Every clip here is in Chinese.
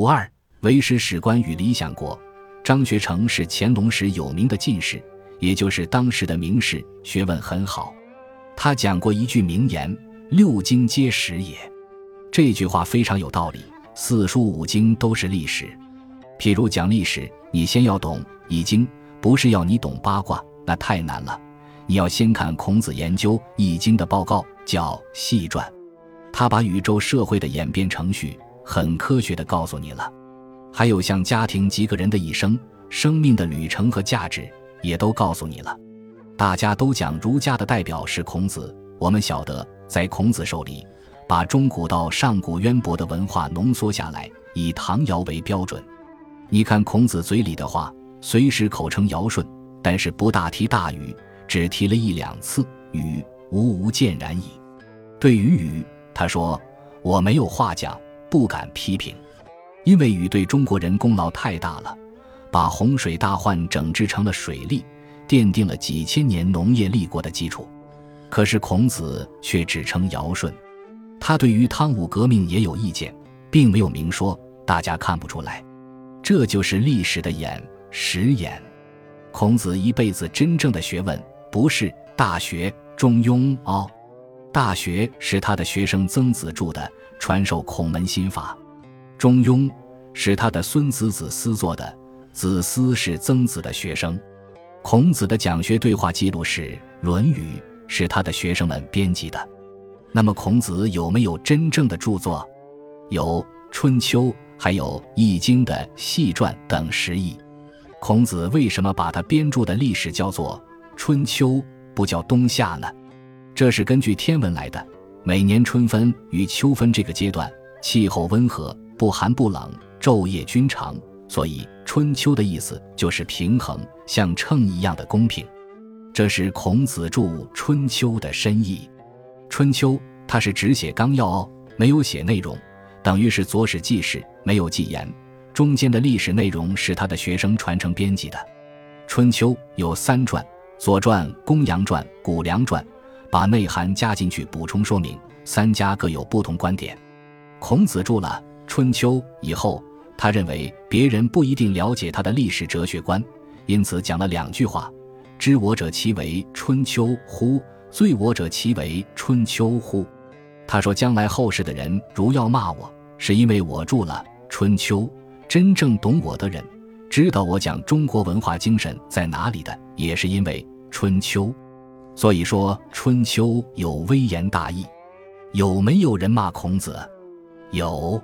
五二为师史官与理想国。张学成是乾隆时有名的进士，也就是当时的名士，学问很好。他讲过一句名言：“六经皆史也。”这句话非常有道理。四书五经都是历史。譬如讲历史，你先要懂《易经》，不是要你懂八卦，那太难了。你要先看孔子研究《易经》的报告，叫《系传》，他把宇宙社会的演变程序很科学的告诉你了。还有像家庭及个人的一生、生命的旅程和价值，也都告诉你了。大家都讲儒家的代表是孔子，我们晓得，在孔子手里，把中古到上古渊博的文化浓缩下来，以唐尧为标准。你看孔子嘴里的话，虽时口称尧舜，但是不大提大禹，只提了一两次禹，吾无见然矣。对于禹，他说：“我没有话讲，不敢批评。”因为禹对中国人功劳太大了，把洪水大患整治成了水利，奠定了几千年农业立国的基础。可是孔子却只称尧舜，他对于汤武革命也有意见，并没有明说，大家看不出来。这就是历史的眼实眼。孔子一辈子真正的学问不是《大学》《中庸》哦，《大学》是他的学生曾子著的，传授孔门心法。中庸是他的孙子子思做的，子思是曾子的学生。孔子的讲学对话记录是《论语》，是他的学生们编辑的。那么，孔子有没有真正的著作？有《春秋》，还有《易经》的系传等十亿。孔子为什么把他编著的历史叫做《春秋》，不叫冬夏呢？这是根据天文来的。每年春分与秋分这个阶段，气候温和。不寒不冷，昼夜均长，所以春秋的意思就是平衡，像秤一样的公平。这是孔子著《春秋》的深意。春秋它是只写纲要哦，没有写内容，等于是左史记事，没有记言。中间的历史内容是他的学生传承编辑的。春秋有三传：左传、公羊传、谷梁传，把内涵加进去补充说明。三家各有不同观点。孔子住了。春秋以后，他认为别人不一定了解他的历史哲学观，因此讲了两句话：“知我者，其为春秋乎？罪我者，其为春秋乎？”他说，将来后世的人如要骂我，是因为我住了《春秋》，真正懂我的人，知道我讲中国文化精神在哪里的，也是因为《春秋》。所以说，《春秋》有微言大义。有没有人骂孔子？有。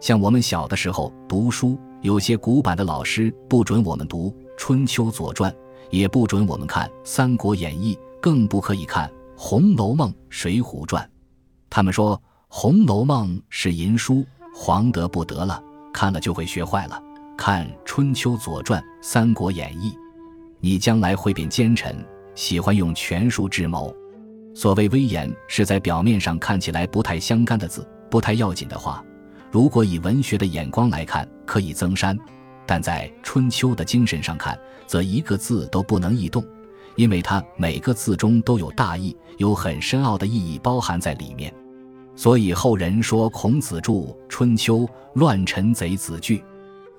像我们小的时候读书，有些古板的老师不准我们读《春秋》《左传》，也不准我们看《三国演义》，更不可以看《红楼梦》《水浒传》。他们说《红楼梦》是淫书，黄得不得了，看了就会学坏了。看《春秋》《左传》《三国演义》，你将来会变奸臣，喜欢用权术智谋。所谓威严，是在表面上看起来不太相干的字，不太要紧的话。如果以文学的眼光来看，可以增删；但在春秋的精神上看，则一个字都不能异动，因为它每个字中都有大义，有很深奥的意义包含在里面。所以后人说孔子著《春秋》乱臣贼子惧，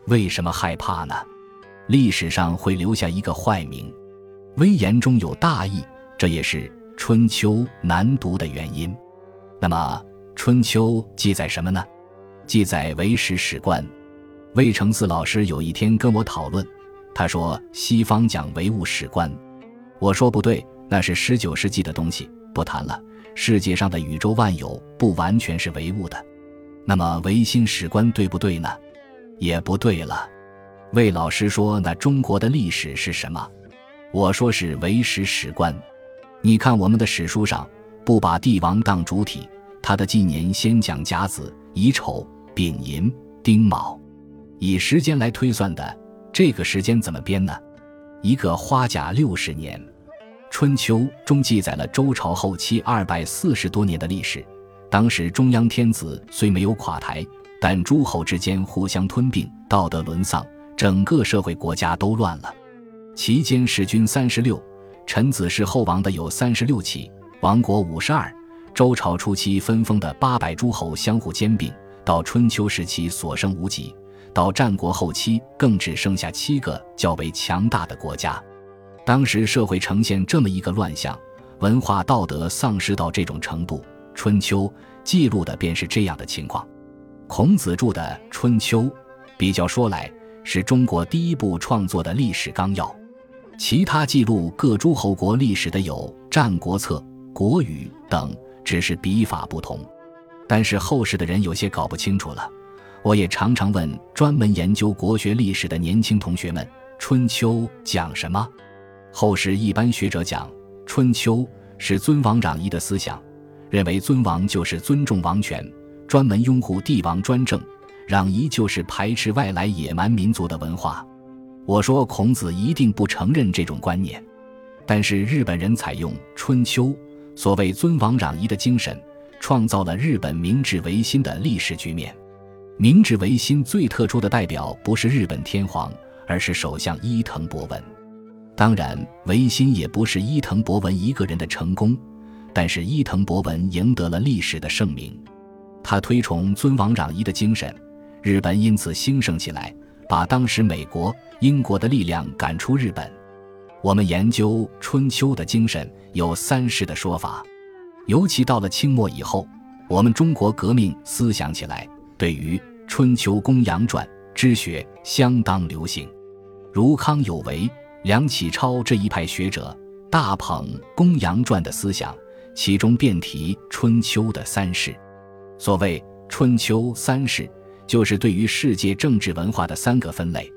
为什么害怕呢？历史上会留下一个坏名。威严中有大义，这也是《春秋》难读的原因。那么《春秋》记载什么呢？记载为史史官，魏承嗣老师有一天跟我讨论，他说西方讲唯物史观，我说不对，那是十九世纪的东西，不谈了。世界上的宇宙万有不完全是唯物的，那么唯心史观对不对呢？也不对了。魏老师说那中国的历史是什么？我说是唯史史观。你看我们的史书上不把帝王当主体，他的纪年先讲甲子乙丑。丙寅、丁卯，以时间来推算的，这个时间怎么编呢？一个花甲六十年，《春秋》中记载了周朝后期二百四十多年的历史。当时中央天子虽没有垮台，但诸侯之间互相吞并，道德沦丧，整个社会国家都乱了。其间弑君三十六，臣子是后王的有三十六起，亡国五十二。周朝初期分封的八百诸侯相互兼并。到春秋时期所剩无几，到战国后期更只剩下七个较为强大的国家。当时社会呈现这么一个乱象，文化道德丧失到这种程度，《春秋》记录的便是这样的情况。孔子著的《春秋》，比较说来是中国第一部创作的历史纲要。其他记录各诸侯国历史的有《战国策》《国语》等，只是笔法不同。但是后世的人有些搞不清楚了。我也常常问专门研究国学历史的年轻同学们：《春秋》讲什么？后世一般学者讲，《春秋》是尊王攘夷的思想，认为尊王就是尊重王权，专门拥护帝王专政；攘夷就是排斥外来野蛮民族的文化。我说孔子一定不承认这种观念，但是日本人采用《春秋》，所谓尊王攘夷的精神，创造了日本明治维新的历史局面。明治维新最特殊的代表不是日本天皇，而是首相伊藤博文。当然，维新也不是伊藤博文一个人的成功，但是伊藤博文赢得了历史的盛名。他推崇尊王攘夷的精神，日本因此兴盛起来，把当时美国、英国的力量赶出日本。我们研究春秋的精神有三世的说法，尤其到了清末以后，我们中国革命思想起来，对于《春秋公羊传》之学相当流行，如康有为。梁启超这一派学者大捧《公羊传》的思想，其中便提《春秋》的三世。所谓《春秋三世》，就是对于世界政治文化的三个分类：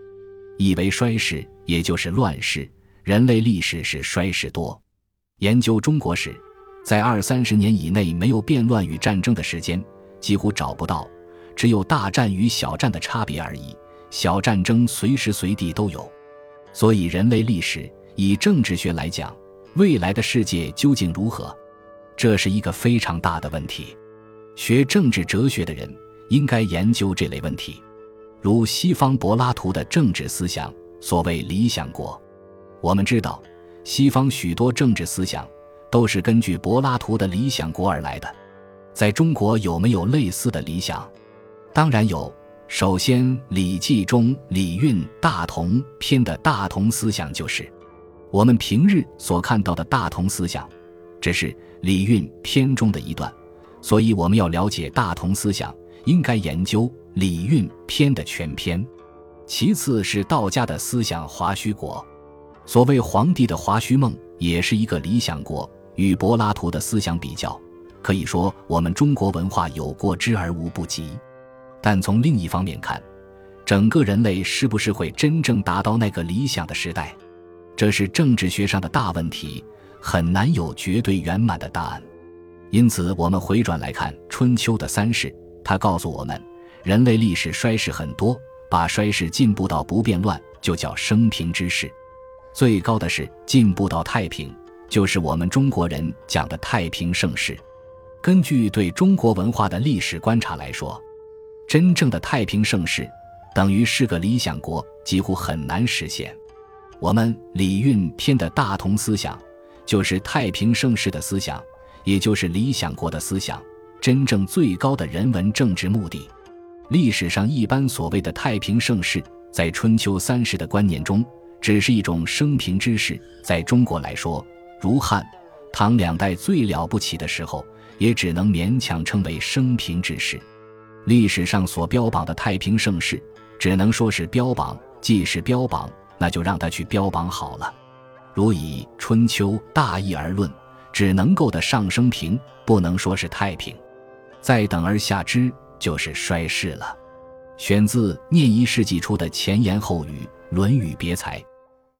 一为衰世，也就是乱世，人类历史是衰世多。研究中国史，在二三十年以内没有变乱与战争的时间，几乎找不到，只有大战与小战的差别而已。小战争随时随地都有。所以，人类历史以政治学来讲，未来的世界究竟如何？这是一个非常大的问题。学政治哲学的人应该研究这类问题，如西方柏拉图的政治思想，所谓理想国。我们知道，西方许多政治思想都是根据柏拉图的理想国而来的。在中国有没有类似的理想？当然有。首先，《礼记》中《礼运大同篇》的大同思想就是我们平日所看到的大同思想，只是《礼运篇》中的一段。所以，我们要了解大同思想，应该研究《礼运篇》的全篇。其次是道家的思想华胥国，所谓皇帝的华胥梦，也是一个理想国。与柏拉图的思想比较，可以说我们中国文化有过之而无不及。但从另一方面看，整个人类是不是会真正达到那个理想的时代，这是政治学上的大问题，很难有绝对圆满的答案。因此，我们回转来看春秋的三世，他告诉我们，人类历史衰世很多，把衰世进步到不变乱，就叫升平之势。最高的是进步到太平，就是我们中国人讲的太平盛世。根据对中国文化的历史观察来说。真正的太平盛世，等于是个理想国，几乎很难实现。我们《礼运篇》的大同思想，就是太平盛世的思想，也就是理想国的思想，真正最高的人文政治目的。历史上一般所谓的太平盛世，在春秋三世的观念中，只是一种升平之势。在中国来说，如汉、唐两代最了不起的时候，也只能勉强称为升平之势。历史上所标榜的太平盛世，只能说是标榜，既是标榜，那就让他去标榜好了。如以春秋大义而论，只能够的上升平，不能说是太平。再等而下之，就是衰世了。选自廿一世纪初的前言后语《论语别裁》。